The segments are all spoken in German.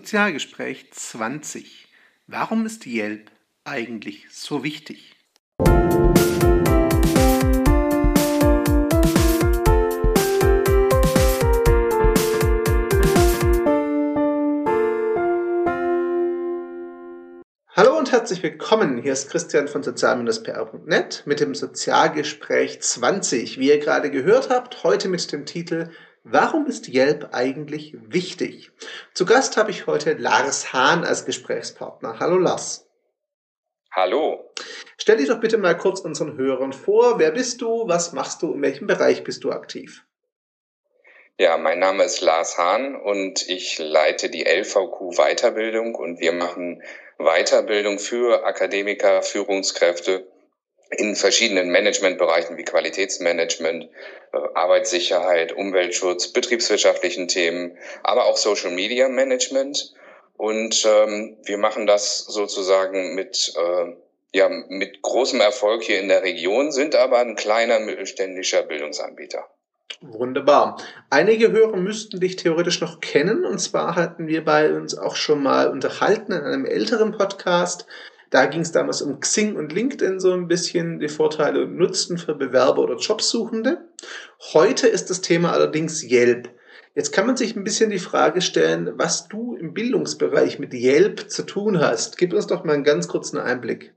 Sozialgespräch 20. Warum ist Yelp eigentlich so wichtig? Hallo und herzlich willkommen. Hier ist Christian von sozial-pr.net mit dem Sozialgespräch 20. Wie ihr gerade gehört habt, heute mit dem Titel Warum ist Yelp eigentlich wichtig? Zu Gast habe ich heute Lars Hahn als Gesprächspartner. Hallo Lars. Hallo. Stell dich doch bitte mal kurz unseren Hörern vor. Wer bist du? Was machst du? In welchem Bereich bist du aktiv? Ja, mein Name ist Lars Hahn und ich leite die LVQ Weiterbildung und wir machen Weiterbildung für Akademiker, Führungskräfte in verschiedenen Managementbereichen wie Qualitätsmanagement, äh, Arbeitssicherheit, Umweltschutz, betriebswirtschaftlichen Themen, aber auch Social Media Management. Und ähm, wir machen das sozusagen mit, äh, ja, mit großem Erfolg hier in der Region, sind aber ein kleiner mittelständischer Bildungsanbieter. Wunderbar. Einige Hörer müssten dich theoretisch noch kennen. Und zwar hatten wir bei uns auch schon mal unterhalten in einem älteren Podcast da ging es damals um Xing und LinkedIn so ein bisschen, die Vorteile und Nutzen für Bewerber oder Jobsuchende. Heute ist das Thema allerdings Yelp. Jetzt kann man sich ein bisschen die Frage stellen, was du im Bildungsbereich mit Yelp zu tun hast. Gib uns doch mal einen ganz kurzen Einblick.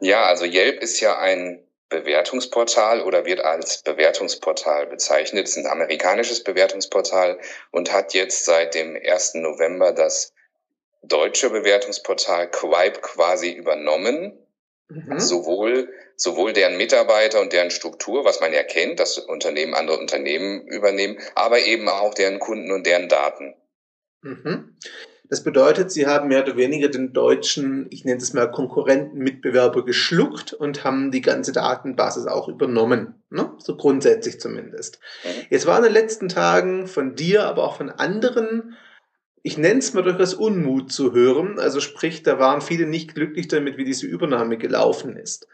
Ja, also Yelp ist ja ein Bewertungsportal oder wird als Bewertungsportal bezeichnet. Es ist ein amerikanisches Bewertungsportal und hat jetzt seit dem 1. November das deutsche Bewertungsportal Quipe quasi übernommen. Mhm. Sowohl, sowohl deren Mitarbeiter und deren Struktur, was man ja kennt, dass Unternehmen andere Unternehmen übernehmen, aber eben auch deren Kunden und deren Daten. Mhm. Das bedeutet, sie haben mehr oder weniger den deutschen, ich nenne es mal Konkurrenten, Mitbewerber geschluckt und haben die ganze Datenbasis auch übernommen. Ne? So grundsätzlich zumindest. Mhm. Jetzt war in den letzten Tagen von dir, aber auch von anderen ich nenne es mal durchaus Unmut zu hören. Also sprich, da waren viele nicht glücklich damit, wie diese Übernahme gelaufen ist.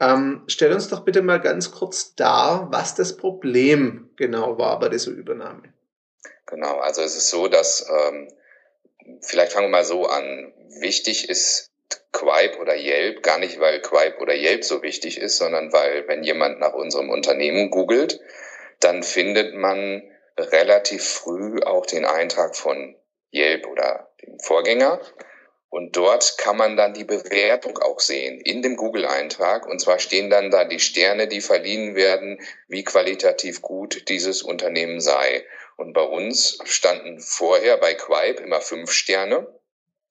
Ähm, stell uns doch bitte mal ganz kurz dar, was das Problem genau war bei dieser Übernahme. Genau, also es ist so, dass ähm, vielleicht fangen wir mal so an. Wichtig ist Quipe oder Yelp, gar nicht, weil Quipe oder Yelp so wichtig ist, sondern weil, wenn jemand nach unserem Unternehmen googelt, dann findet man relativ früh auch den Eintrag von Yelp oder dem Vorgänger. Und dort kann man dann die Bewertung auch sehen in dem Google-Eintrag. Und zwar stehen dann da die Sterne, die verliehen werden, wie qualitativ gut dieses Unternehmen sei. Und bei uns standen vorher bei Quipe immer fünf Sterne.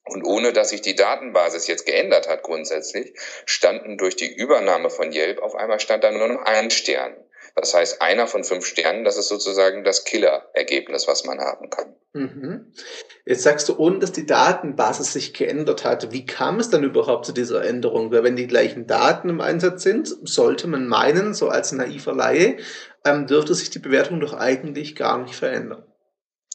Und ohne dass sich die Datenbasis jetzt geändert hat grundsätzlich, standen durch die Übernahme von Yelp auf einmal stand da nur noch ein Stern. Das heißt, einer von fünf Sternen, das ist sozusagen das Killer-Ergebnis, was man haben kann. Mhm. Jetzt sagst du, ohne dass die Datenbasis sich geändert hat, wie kam es dann überhaupt zu dieser Änderung? Weil wenn die gleichen Daten im Einsatz sind, sollte man meinen, so als naiver Laie, ähm, dürfte sich die Bewertung doch eigentlich gar nicht verändern.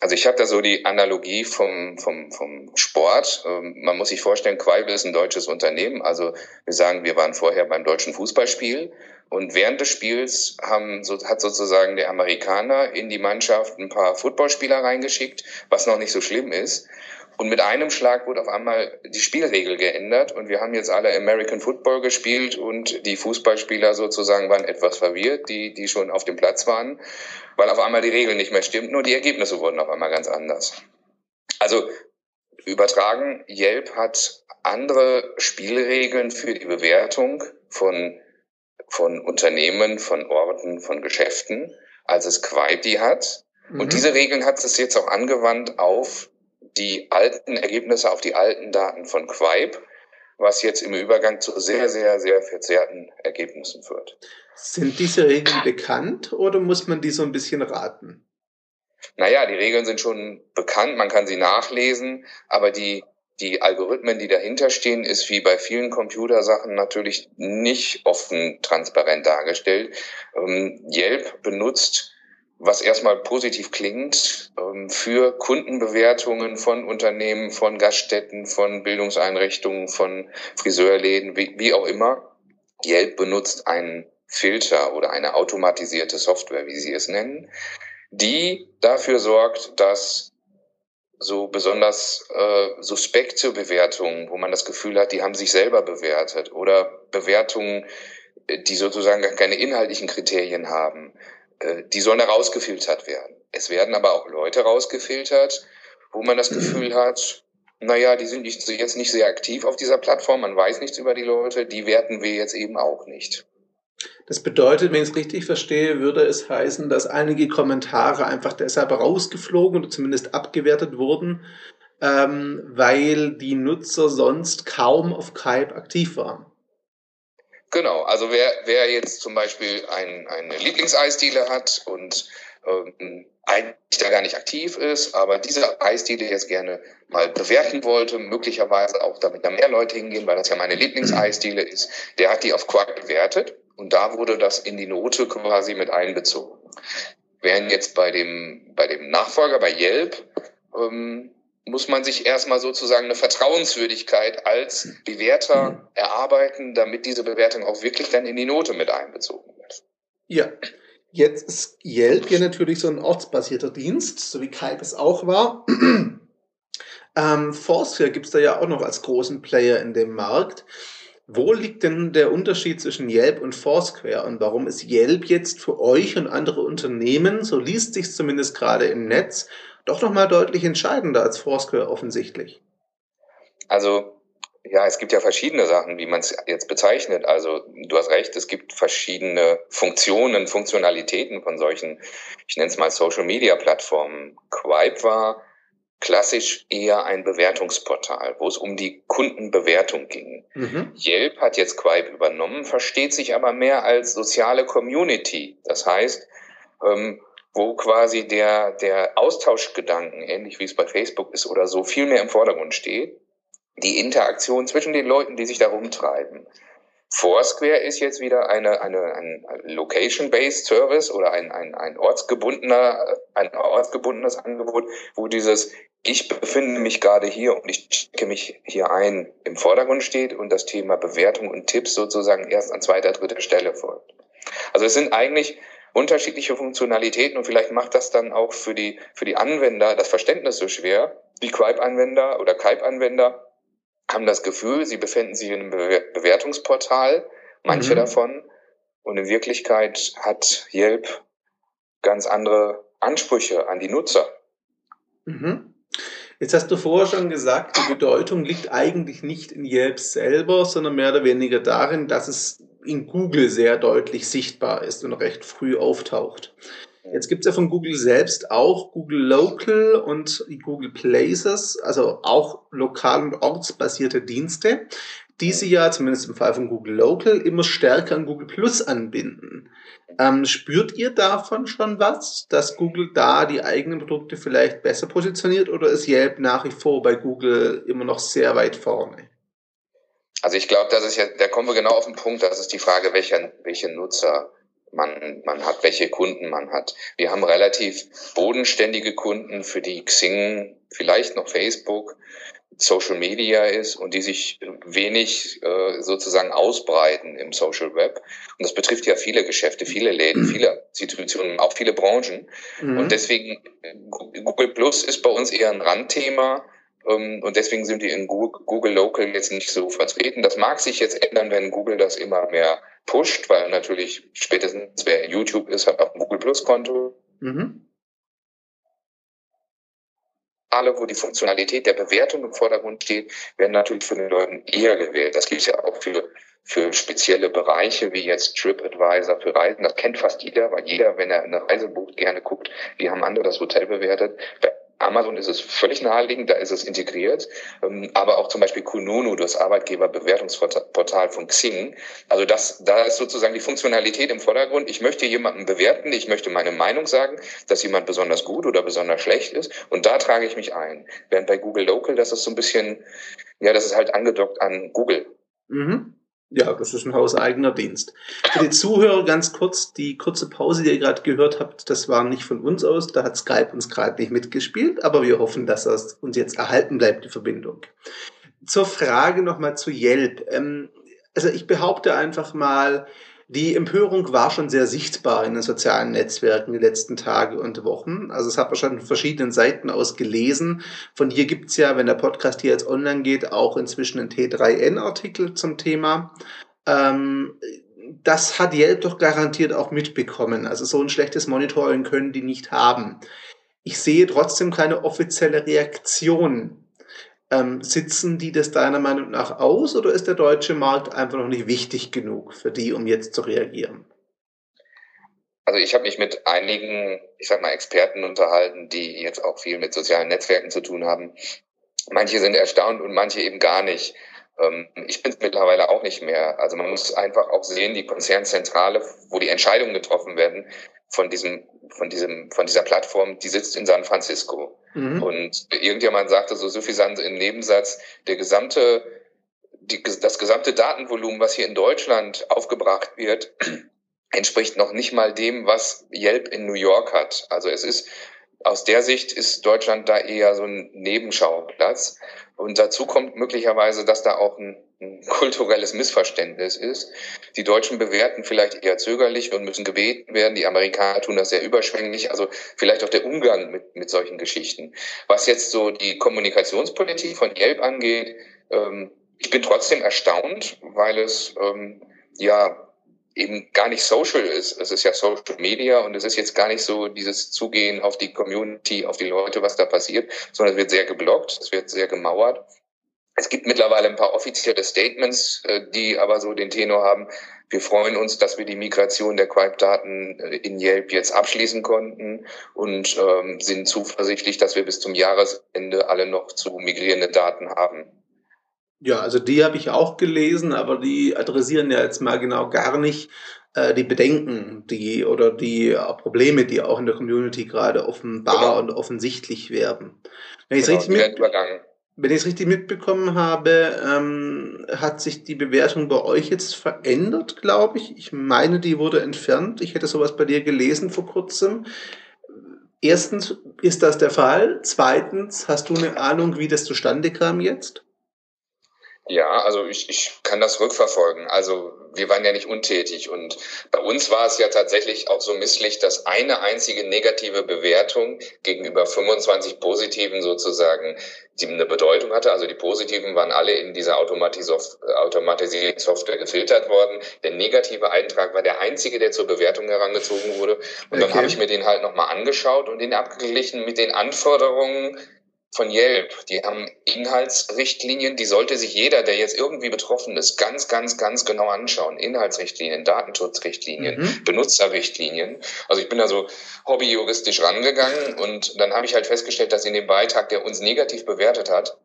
Also ich habe da so die Analogie vom, vom, vom Sport. Ähm, man muss sich vorstellen, Quaibel ist ein deutsches Unternehmen. Also wir sagen, wir waren vorher beim deutschen Fußballspiel und während des Spiels haben, so, hat sozusagen der Amerikaner in die Mannschaft ein paar Footballspieler reingeschickt, was noch nicht so schlimm ist. Und mit einem Schlag wurde auf einmal die Spielregel geändert und wir haben jetzt alle American Football gespielt und die Fußballspieler sozusagen waren etwas verwirrt, die, die schon auf dem Platz waren, weil auf einmal die Regeln nicht mehr stimmten und die Ergebnisse wurden auf einmal ganz anders. Also übertragen, Yelp hat andere Spielregeln für die Bewertung von, von Unternehmen, von Orten, von Geschäften, als es Quaiti hat. Mhm. Und diese Regeln hat es jetzt auch angewandt auf die alten Ergebnisse auf die alten Daten von Quipe, was jetzt im Übergang zu sehr, sehr, sehr verzerrten Ergebnissen führt. Sind diese Regeln bekannt oder muss man die so ein bisschen raten? Naja, die Regeln sind schon bekannt, man kann sie nachlesen, aber die, die Algorithmen, die dahinter stehen, ist wie bei vielen Computersachen natürlich nicht offen transparent dargestellt. Ähm, Yelp benutzt was erstmal positiv klingt, ähm, für Kundenbewertungen von Unternehmen, von Gaststätten, von Bildungseinrichtungen, von Friseurläden, wie, auch immer. Yelp benutzt einen Filter oder eine automatisierte Software, wie sie es nennen, die dafür sorgt, dass so besonders äh, suspekte Bewertungen, wo man das Gefühl hat, die haben sich selber bewertet oder Bewertungen, die sozusagen gar keine inhaltlichen Kriterien haben, äh, die sollen da rausgefiltert werden. Es werden aber auch Leute rausgefiltert, wo man das Gefühl hat, naja, die sind nicht, jetzt nicht sehr aktiv auf dieser Plattform, man weiß nichts über die Leute, die werten wir jetzt eben auch nicht. Das bedeutet, wenn ich es richtig verstehe, würde es heißen, dass einige Kommentare einfach deshalb rausgeflogen oder zumindest abgewertet wurden, ähm, weil die Nutzer sonst kaum auf Kype aktiv waren. Genau, also wer, wer jetzt zum Beispiel ein, eine Lieblingseisdiele hat und ähm, eigentlich da gar nicht aktiv ist, aber diese Eisdiele jetzt gerne mal bewerten wollte, möglicherweise auch damit da mehr Leute hingehen, weil das ja meine Lieblingseisdiele ist, der hat die auf Quark bewertet und da wurde das in die Note quasi mit einbezogen. Während jetzt bei dem, bei dem Nachfolger, bei Yelp, ähm, muss man sich erstmal sozusagen eine Vertrauenswürdigkeit als Bewerter erarbeiten, damit diese Bewertung auch wirklich dann in die Note mit einbezogen wird. Ja, Jetzt ist Yelp ja natürlich so ein ortsbasierter Dienst, so wie Kype es auch war. ähm, Foursquare gibt es da ja auch noch als großen Player in dem Markt. Wo liegt denn der Unterschied zwischen Yelp und Foursquare und warum ist Yelp jetzt für euch und andere Unternehmen, so liest sich zumindest gerade im Netz, doch nochmal deutlich entscheidender als Foursquare offensichtlich? Also ja, es gibt ja verschiedene Sachen, wie man es jetzt bezeichnet. Also du hast recht, es gibt verschiedene Funktionen, Funktionalitäten von solchen, ich nenne es mal Social-Media-Plattformen. Quipe war klassisch eher ein Bewertungsportal, wo es um die Kundenbewertung ging. Mhm. Yelp hat jetzt Quipe übernommen, versteht sich aber mehr als soziale Community. Das heißt, ähm, wo quasi der, der Austauschgedanken, ähnlich wie es bei Facebook ist oder so, viel mehr im Vordergrund steht die Interaktion zwischen den Leuten, die sich da rumtreiben. Foursquare ist jetzt wieder eine, eine, ein Location-Based Service oder ein, ein, ein ortsgebundener, ein ortsgebundenes Angebot, wo dieses ich befinde mich gerade hier und ich checke mich hier ein im Vordergrund steht und das Thema Bewertung und Tipps sozusagen erst an zweiter, dritter Stelle folgt. Also es sind eigentlich unterschiedliche Funktionalitäten und vielleicht macht das dann auch für die, für die Anwender das Verständnis so schwer, wie Quipe-Anwender oder Kype-Anwender haben das Gefühl, sie befinden sich in einem Bewertungsportal, manche mhm. davon. Und in Wirklichkeit hat Yelp ganz andere Ansprüche an die Nutzer. Mhm. Jetzt hast du vorher schon gesagt, die Bedeutung liegt eigentlich nicht in Yelp selber, sondern mehr oder weniger darin, dass es in Google sehr deutlich sichtbar ist und recht früh auftaucht. Jetzt gibt es ja von Google selbst auch Google Local und Google Places, also auch lokal- und ortsbasierte Dienste, die sie ja, zumindest im Fall von Google Local, immer stärker an Google Plus anbinden. Ähm, spürt ihr davon schon was, dass Google da die eigenen Produkte vielleicht besser positioniert oder ist Yelp nach wie vor bei Google immer noch sehr weit vorne? Also ich glaube, das ist ja, da kommen wir genau auf den Punkt, das ist die Frage, welcher, welche Nutzer man, man hat, welche Kunden man hat. Wir haben relativ bodenständige Kunden, für die Xing, vielleicht noch Facebook, Social Media ist und die sich wenig äh, sozusagen ausbreiten im Social Web. Und das betrifft ja viele Geschäfte, viele Läden, mhm. viele Institutionen, auch viele Branchen. Mhm. Und deswegen, Google Plus ist bei uns eher ein Randthema. Ähm, und deswegen sind die in Google Local jetzt nicht so vertreten. Das mag sich jetzt ändern, wenn Google das immer mehr pusht, weil natürlich spätestens wer YouTube ist, hat auch ein Google Plus Konto. Mhm. Alle, wo die Funktionalität der Bewertung im Vordergrund steht, werden natürlich von den Leuten eher gewählt. Das gilt ja auch für, für spezielle Bereiche wie jetzt TripAdvisor für Reisen. Das kennt fast jeder, weil jeder, wenn er eine Reise bucht, gerne guckt, wie haben andere das Hotel bewertet. Bei Amazon ist es völlig naheliegend, da ist es integriert. Ähm, aber auch zum Beispiel Kununu, das Arbeitgeberbewertungsportal von Xing. Also das, da ist sozusagen die Funktionalität im Vordergrund. Ich möchte jemanden bewerten, ich möchte meine Meinung sagen, dass jemand besonders gut oder besonders schlecht ist. Und da trage ich mich ein. Während bei Google Local, das ist so ein bisschen, ja, das ist halt angedockt an Google. Mhm. Ja, das ist ein hauseigener Dienst. Für die Zuhörer ganz kurz, die kurze Pause, die ihr gerade gehört habt, das war nicht von uns aus, da hat Skype uns gerade nicht mitgespielt, aber wir hoffen, dass das uns jetzt erhalten bleibt, die Verbindung. Zur Frage nochmal zu Yelp. Ähm, also ich behaupte einfach mal, Die Empörung war schon sehr sichtbar in den sozialen Netzwerken die letzten Tage und Wochen. Also es hat man schon von verschiedenen Seiten aus gelesen. Von hier gibt's ja, wenn der Podcast hier jetzt online geht, auch inzwischen einen T3N-Artikel zum Thema. Ähm, das hat Yelp doch garantiert auch mitbekommen. Also so ein schlechtes Monitoring können die nicht haben. Ich sehe trotzdem keine offizielle Reaktion. Ähm, sitzen die das deiner Meinung nach aus oder ist der deutsche Markt einfach noch nicht wichtig genug für die, um jetzt zu reagieren? Also ich habe mich mit einigen, ich sag mal, Experten unterhalten, die jetzt auch viel mit sozialen Netzwerken zu tun haben. Manche sind erstaunt und manche eben gar nicht. Ähm, ich bin es mittlerweile auch nicht mehr. Also man muss einfach auch sehen, die Konzernzentrale, wo die Entscheidungen getroffen werden von diesem, von diesem, von dieser Plattform, die sitzt in San Francisco. Mhm. Und irgendjemand sagte so suffisant im Nebensatz, der gesamte, die, das gesamte Datenvolumen, was hier in Deutschland aufgebracht wird, entspricht noch nicht mal dem, was Yelp in New York hat. Also es ist aus der Sicht ist Deutschland da eher so ein Nebenschauplatz. Und dazu kommt möglicherweise, dass da auch ein, ein, kulturelles Missverständnis ist. Die Deutschen bewerten vielleicht eher zögerlich und müssen gebeten werden. Die Amerikaner tun das sehr überschwänglich. Also vielleicht auch der Umgang mit, mit solchen Geschichten. Was jetzt so die Kommunikationspolitik von Yelp angeht, ähm, ich bin trotzdem erstaunt, weil es ähm, ja eben gar nicht social ist. Es ist ja Social Media und es ist jetzt gar nicht so dieses Zugehen auf die Community, auf die Leute, was da passiert, sondern es wird sehr geblockt, es wird sehr gemauert. Es gibt mittlerweile ein paar offizielle Statements, äh, die aber so den Tenor haben, wir freuen uns, dass wir die Migration der Quipe-Daten äh, in Yelp jetzt abschließen konnten und ähm, sind zuversichtlich, dass wir bis zum Jahresende alle noch zu migrierende Daten haben. Ja, also die habe ich auch gelesen, aber die adressieren ja jetzt mal genau gar nicht äh, die Bedenken, die oder die äh, Probleme, die auch in der Community gerade offenbar genau. und offensichtlich werden. Wenn ich es genau, richtig, mit, wenn ich es richtig mitbekommen habe, ähm, hat sich die Bewertung bei euch jetzt verändert, glaube ich. Ich meine, die wurde entfernt. Ich hätte sowas bei dir gelesen vor kurzem. Erstens, ist das der Fall? Zweitens, hast du eine Ahnung, wie das zustande kam jetzt? Ja, also ich, ich kann das rückverfolgen. Also wir waren ja nicht untätig und bei uns war es ja tatsächlich auch so misslich, dass eine einzige negative Bewertung gegenüber 25 positiven sozusagen die eine Bedeutung hatte. Also die positiven waren alle in dieser automatisierten Software gefiltert worden. Der negative Eintrag war der einzige, der zur Bewertung herangezogen wurde. Und okay. dann habe ich mir den halt nochmal angeschaut und den abgeglichen mit den Anforderungen von Yelp. Die haben Inhaltsrichtlinien, die sollte sich jeder, der jetzt irgendwie betroffen ist, ganz, ganz, ganz genau anschauen. Inhaltsrichtlinien, Datenschutzrichtlinien, mhm. Benutzerrichtlinien. Also ich bin da so hobbyjuristisch rangegangen und dann habe ich halt festgestellt, dass in dem Beitrag, der uns negativ bewertet hat,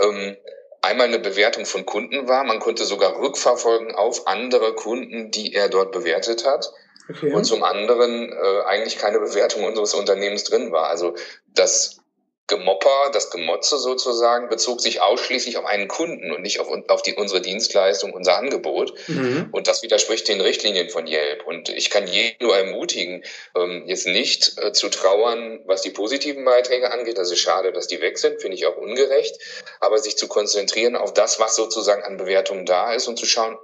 ähm, einmal eine Bewertung von Kunden war. Man konnte sogar rückverfolgen auf andere Kunden, die er dort bewertet hat. Okay. Und zum anderen äh, eigentlich keine Bewertung unseres Unternehmens drin war. Also das Gemopper, das Gemotze sozusagen, bezog sich ausschließlich auf einen Kunden und nicht auf, auf die, unsere Dienstleistung, unser Angebot. Mhm. Und das widerspricht den Richtlinien von Yelp. Und ich kann jeden nur ermutigen, ähm, jetzt nicht äh, zu trauern, was die positiven Beiträge angeht. Das ist schade, dass die weg sind, finde ich auch ungerecht. Aber sich zu konzentrieren auf das, was sozusagen an Bewertungen da ist und zu schauen,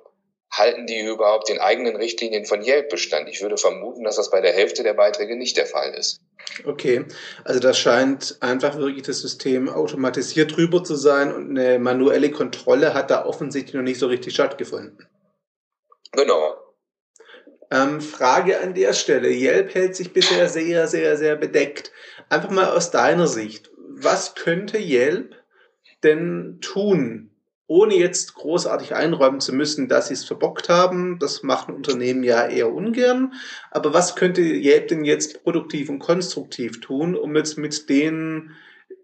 halten die überhaupt den eigenen Richtlinien von Yelp Bestand? Ich würde vermuten, dass das bei der Hälfte der Beiträge nicht der Fall ist. Okay, also das scheint einfach wirklich das System automatisiert drüber zu sein und eine manuelle Kontrolle hat da offensichtlich noch nicht so richtig stattgefunden. Genau. Ähm, Frage an der Stelle. Yelp hält sich bisher sehr, sehr, sehr bedeckt. Einfach mal aus deiner Sicht. Was könnte Yelp denn tun, ohne jetzt großartig einräumen zu müssen, dass sie es verbockt haben. Das machen Unternehmen ja eher ungern. Aber was könnte Yelp denn jetzt produktiv und konstruktiv tun, um jetzt mit den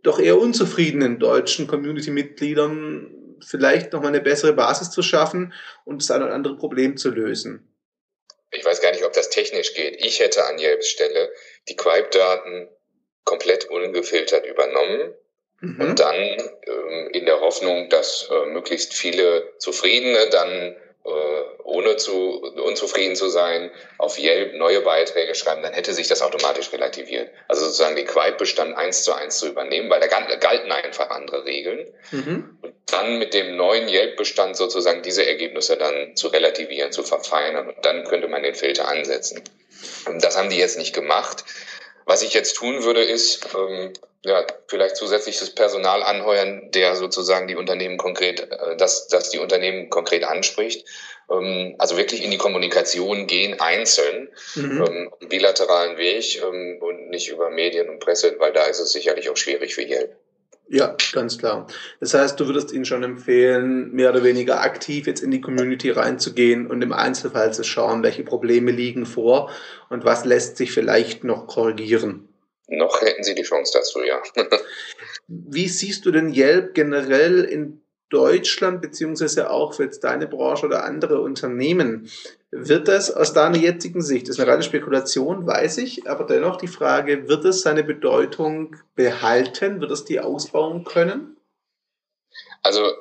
doch eher unzufriedenen deutschen Community-Mitgliedern vielleicht nochmal eine bessere Basis zu schaffen und das ein oder andere Problem zu lösen? Ich weiß gar nicht, ob das technisch geht. Ich hätte an Yelps Stelle die Quipe-Daten komplett ungefiltert übernommen Mhm. Und dann ähm, in der Hoffnung, dass äh, möglichst viele Zufriedene dann äh, ohne zu unzufrieden zu sein, auf Yelp neue Beiträge schreiben, dann hätte sich das automatisch relativiert. Also sozusagen den Quipe-Bestand eins zu eins zu übernehmen, weil da galten einfach andere Regeln. Mhm. Und dann mit dem neuen Yelp-Bestand sozusagen diese Ergebnisse dann zu relativieren, zu verfeinern. Und dann könnte man den Filter ansetzen. Und das haben die jetzt nicht gemacht. Was ich jetzt tun würde, ist, ähm, ja, vielleicht zusätzliches Personal anheuern, der sozusagen die Unternehmen konkret, äh, dass, dass die Unternehmen konkret anspricht. Ähm, also wirklich in die Kommunikation gehen, einzeln, mhm. ähm, bilateralen Weg ähm, und nicht über Medien und Presse, weil da ist es sicherlich auch schwierig für Yelp. Ja, ganz klar. Das heißt, du würdest ihnen schon empfehlen, mehr oder weniger aktiv jetzt in die Community reinzugehen und im Einzelfall zu schauen, welche Probleme liegen vor und was lässt sich vielleicht noch korrigieren. Noch hätten sie die Chance dazu, ja. Wie siehst du denn Yelp generell in Deutschland, beziehungsweise auch für jetzt deine Branche oder andere Unternehmen? Wird das aus deiner jetzigen Sicht, das ist eine reine Spekulation, weiß ich, aber dennoch die Frage, wird es seine Bedeutung behalten? Wird es die ausbauen können? Also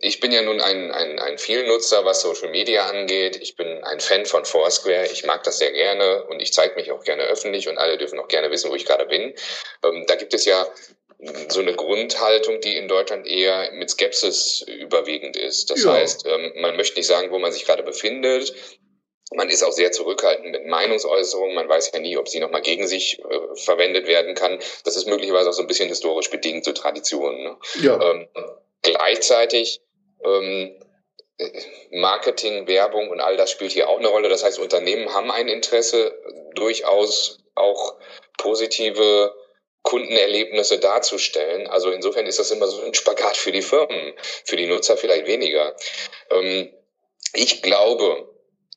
ich bin ja nun ein, ein, ein Vielnutzer, was Social Media angeht. Ich bin ein Fan von Foursquare. Ich mag das sehr gerne und ich zeige mich auch gerne öffentlich und alle dürfen auch gerne wissen, wo ich gerade bin. Ähm, da gibt es ja so eine Grundhaltung, die in Deutschland eher mit Skepsis überwiegend ist. Das ja. heißt, ähm, man möchte nicht sagen, wo man sich gerade befindet. Man ist auch sehr zurückhaltend mit Meinungsäußerungen. Man weiß ja nie, ob sie nochmal gegen sich äh, verwendet werden kann. Das ist möglicherweise auch so ein bisschen historisch bedingt, so Traditionen. Ne? Ja. Ähm, gleichzeitig ähm, Marketing, Werbung und all das spielt hier auch eine Rolle. Das heißt, Unternehmen haben ein Interesse, durchaus auch positive Kundenerlebnisse darzustellen. Also insofern ist das immer so ein Spagat für die Firmen, für die Nutzer vielleicht weniger. Ähm, ich glaube,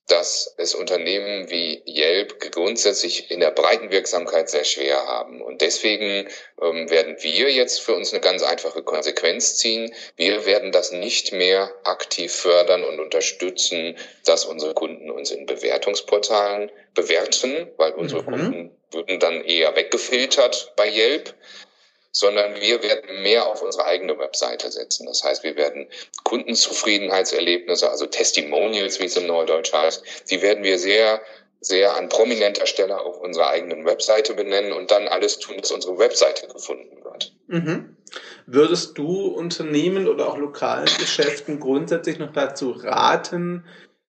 dass es Unternehmen wie Yelp grundsätzlich in der breiten Wirksamkeit sehr schwer haben. Und deswegen ähm, werden wir jetzt für uns eine ganz einfache Konsequenz ziehen. Wir werden das nicht mehr aktiv fördern und unterstützen, dass unsere Kunden uns in Bewertungsportalen bewerten, weil unsere mhm. Kunden würden dann eher weggefiltert bei Yelp sondern wir werden mehr auf unsere eigene Webseite setzen. Das heißt, wir werden Kundenzufriedenheitserlebnisse, also Testimonials, wie es im Neudeutsch heißt, die werden wir sehr sehr an prominenter Stelle auf unserer eigenen Webseite benennen und dann alles tun, dass unsere Webseite gefunden wird. Mhm. Würdest du Unternehmen oder auch lokalen Geschäften grundsätzlich noch dazu raten,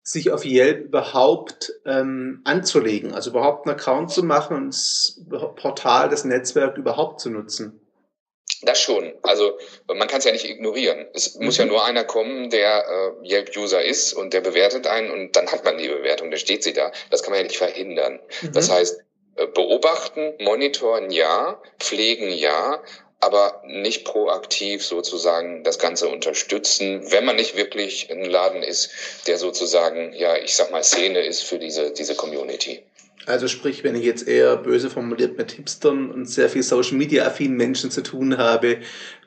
sich auf Yelp überhaupt ähm, anzulegen, also überhaupt einen Account zu machen und das Portal, das Netzwerk überhaupt zu nutzen? Das schon. Also man kann es ja nicht ignorieren. Es mhm. muss ja mhm. nur einer kommen, der äh, Yelp-User ist und der bewertet einen und dann hat man die Bewertung, dann steht sie da. Das kann man ja nicht verhindern. Mhm. Das heißt, äh, beobachten, monitoren ja, pflegen ja, aber nicht proaktiv sozusagen das Ganze unterstützen, wenn man nicht wirklich ein Laden ist, der sozusagen, ja, ich sag mal, Szene ist für diese, diese Community. Also sprich, wenn ich jetzt eher böse formuliert mit Hipstern und sehr viel Social Media affinen Menschen zu tun habe,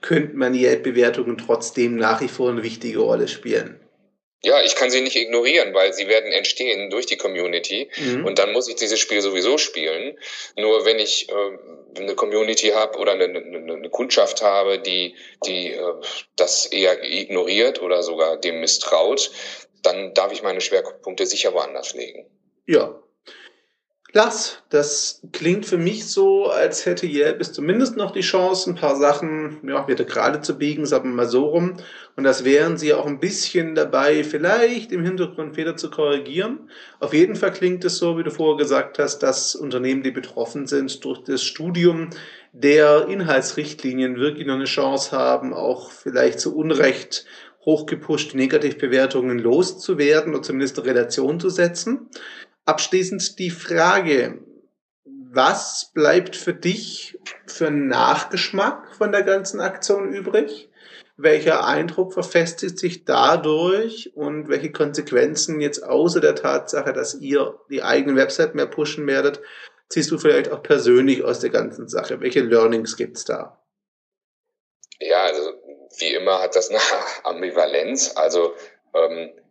könnte man die Bewertungen trotzdem nach wie vor eine wichtige Rolle spielen. Ja, ich kann sie nicht ignorieren, weil sie werden entstehen durch die Community mhm. und dann muss ich dieses Spiel sowieso spielen. Nur wenn ich äh, eine Community habe oder eine, eine, eine, Kundschaft habe, die, die äh, das eher ignoriert oder sogar dem misstraut, dann darf ich meine Schwerpunkte sicher woanders legen. Ja, Lars, das klingt für mich so, als hätte Yelp zumindest noch die Chance, ein paar Sachen ja, wieder gerade zu biegen, sagen wir mal so rum. Und das wären sie auch ein bisschen dabei, vielleicht im Hintergrund Fehler zu korrigieren. Auf jeden Fall klingt es so, wie du vorher gesagt hast, dass Unternehmen, die betroffen sind durch das Studium der Inhaltsrichtlinien, wirklich noch eine Chance haben, auch vielleicht zu Unrecht hochgepusht Negativbewertungen loszuwerden oder zumindest eine Relation zu setzen. Abschließend die Frage, was bleibt für dich für einen Nachgeschmack von der ganzen Aktion übrig? Welcher Eindruck verfestigt sich dadurch und welche Konsequenzen jetzt außer der Tatsache, dass ihr die eigene Website mehr pushen werdet, ziehst du vielleicht auch persönlich aus der ganzen Sache? Welche Learnings gibt es da? Ja, also wie immer hat das eine Ambivalenz. Also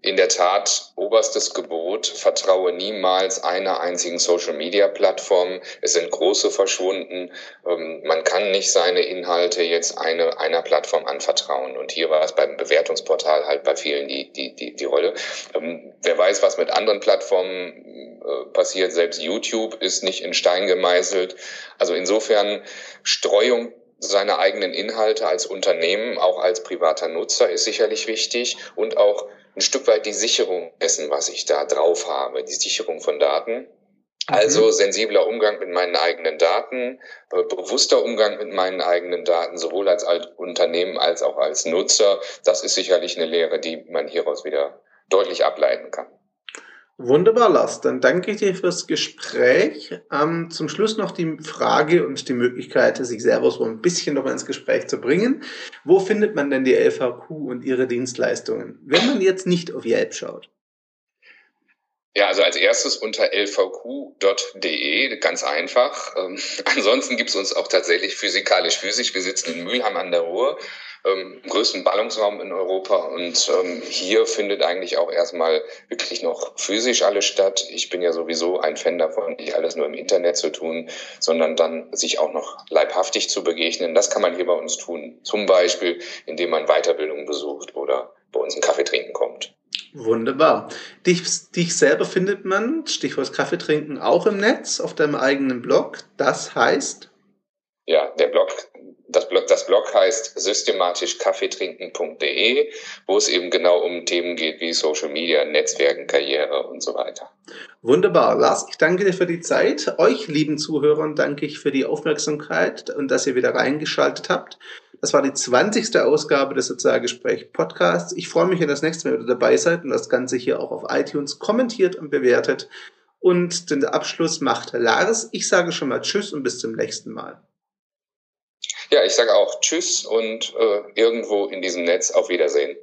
in der Tat, oberstes Gebot, vertraue niemals einer einzigen Social-Media-Plattform. Es sind große verschwunden. Ähm, man kann nicht seine Inhalte jetzt eine, einer Plattform anvertrauen. Und hier war es beim Bewertungsportal halt bei vielen die, die, die, die Rolle. Ähm, wer weiß, was mit anderen Plattformen äh, passiert. Selbst YouTube ist nicht in Stein gemeißelt. Also insofern Streuung seine eigenen Inhalte als Unternehmen, auch als privater Nutzer ist sicherlich wichtig und auch ein Stück weit die Sicherung dessen, was ich da drauf habe, die Sicherung von Daten. Also mhm. sensibler Umgang mit meinen eigenen Daten, äh, bewusster Umgang mit meinen eigenen Daten, sowohl als Unternehmen als auch als Nutzer. Das ist sicherlich eine Lehre, die man hieraus wieder deutlich ableiten kann. Wunderbar, Lars. Dann danke ich dir fürs Gespräch. Ähm, zum Schluss noch die Frage und die Möglichkeit, sich selber so ein bisschen noch ins Gespräch zu bringen. Wo findet man denn die LVQ und ihre Dienstleistungen, wenn man jetzt nicht auf Yelp schaut? Ja, also als erstes unter lvq.de, ganz einfach. Ähm, ansonsten gibt es uns auch tatsächlich physikalisch-physisch. Wir sitzen in Mülheim an der Ruhr ähm, größten Ballungsraum in Europa. Und ähm, hier findet eigentlich auch erstmal wirklich noch physisch alles statt. Ich bin ja sowieso ein Fan davon, nicht alles nur im Internet zu tun, sondern dann sich auch noch leibhaftig zu begegnen. Das kann man hier bei uns tun. Zum Beispiel, indem man Weiterbildung besucht oder bei uns einen Kaffee trinken kommt. Wunderbar. Dich, dich selber findet man, Stichwort Kaffee trinken, auch im Netz auf deinem eigenen Blog. Das heißt? Ja, der Blog das Blog, das Blog heißt systematischkaffeetrinken.de, wo es eben genau um Themen geht wie Social Media, Netzwerken, Karriere und so weiter. Wunderbar. Lars, ich danke dir für die Zeit. Euch, lieben Zuhörern, danke ich für die Aufmerksamkeit und dass ihr wieder reingeschaltet habt. Das war die 20. Ausgabe des Sozialgespräch Podcasts. Ich freue mich, wenn das nächste Mal wieder dabei seid und das Ganze hier auch auf iTunes kommentiert und bewertet. Und den Abschluss macht Lars. Ich sage schon mal Tschüss und bis zum nächsten Mal. Ja, ich sage auch Tschüss und äh, irgendwo in diesem Netz auf Wiedersehen.